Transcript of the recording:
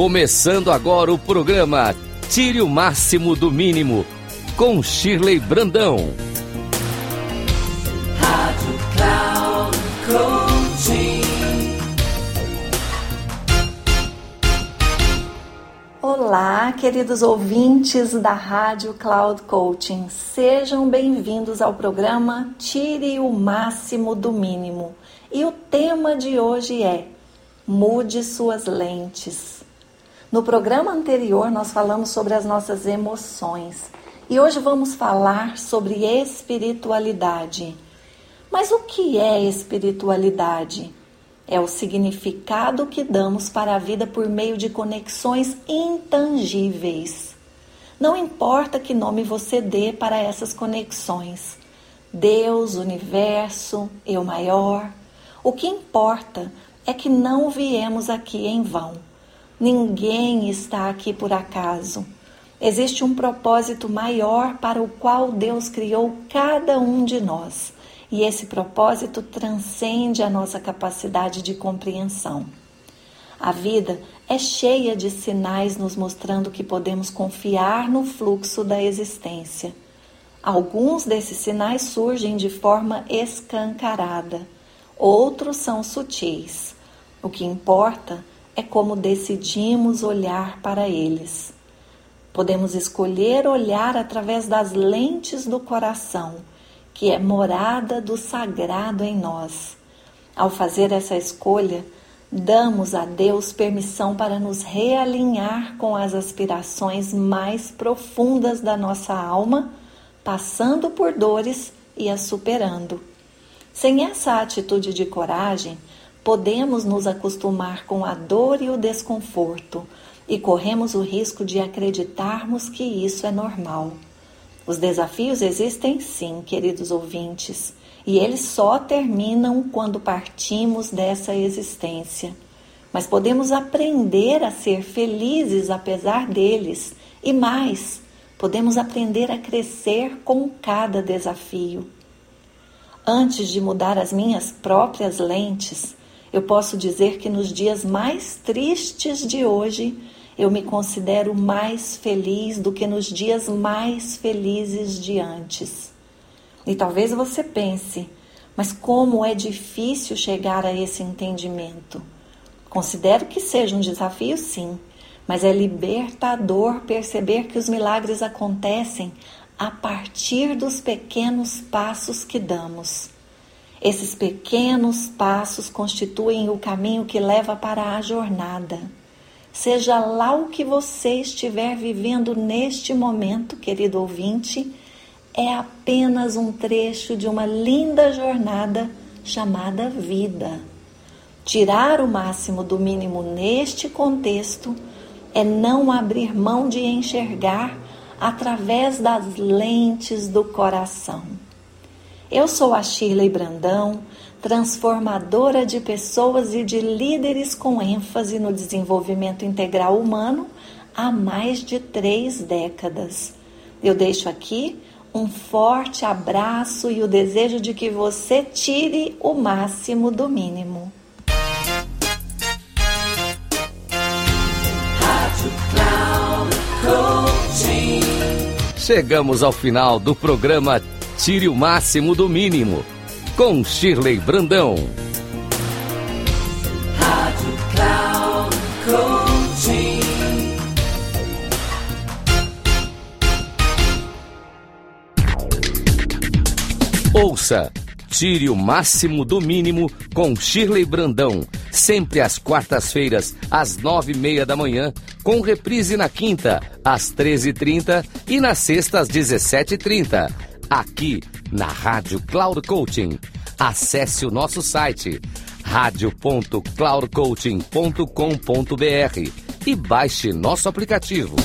Começando agora o programa Tire o Máximo do Mínimo, com Shirley Brandão. Rádio Cloud. Olá, queridos ouvintes da Rádio Cloud Coaching. Sejam bem-vindos ao programa Tire o Máximo do Mínimo. E o tema de hoje é Mude suas lentes. No programa anterior, nós falamos sobre as nossas emoções e hoje vamos falar sobre espiritualidade. Mas o que é espiritualidade? É o significado que damos para a vida por meio de conexões intangíveis. Não importa que nome você dê para essas conexões Deus, universo, eu maior. O que importa é que não viemos aqui em vão. Ninguém está aqui por acaso. Existe um propósito maior para o qual Deus criou cada um de nós, e esse propósito transcende a nossa capacidade de compreensão. A vida é cheia de sinais nos mostrando que podemos confiar no fluxo da existência. Alguns desses sinais surgem de forma escancarada, outros são sutis. O que importa é como decidimos olhar para eles. Podemos escolher olhar através das lentes do coração, que é morada do sagrado em nós. Ao fazer essa escolha, damos a Deus permissão para nos realinhar com as aspirações mais profundas da nossa alma, passando por dores e as superando. Sem essa atitude de coragem, podemos nos acostumar com a dor e o desconforto e corremos o risco de acreditarmos que isso é normal. Os desafios existem sim, queridos ouvintes, e eles só terminam quando partimos dessa existência. Mas podemos aprender a ser felizes apesar deles e mais, podemos aprender a crescer com cada desafio. Antes de mudar as minhas próprias lentes, eu posso dizer que nos dias mais tristes de hoje, eu me considero mais feliz do que nos dias mais felizes de antes. E talvez você pense, mas como é difícil chegar a esse entendimento? Considero que seja um desafio, sim, mas é libertador perceber que os milagres acontecem a partir dos pequenos passos que damos. Esses pequenos passos constituem o caminho que leva para a jornada. Seja lá o que você estiver vivendo neste momento, querido ouvinte, é apenas um trecho de uma linda jornada chamada vida. Tirar o máximo do mínimo neste contexto é não abrir mão de enxergar através das lentes do coração. Eu sou a Shirley Brandão, transformadora de pessoas e de líderes com ênfase no desenvolvimento integral humano há mais de três décadas. Eu deixo aqui um forte abraço e o desejo de que você tire o máximo do mínimo. Chegamos ao final do programa Tire o máximo do mínimo. Com Shirley Brandão. Rádio Cloud. Ouça Tire o máximo do mínimo com Shirley Brandão. Sempre às quartas-feiras, às nove e meia da manhã, com reprise na quinta, às treze e trinta e na sexta, às dezessete e trinta aqui na Rádio Cloud Coaching. Acesse o nosso site radio.cloudcoaching.com.br e baixe nosso aplicativo.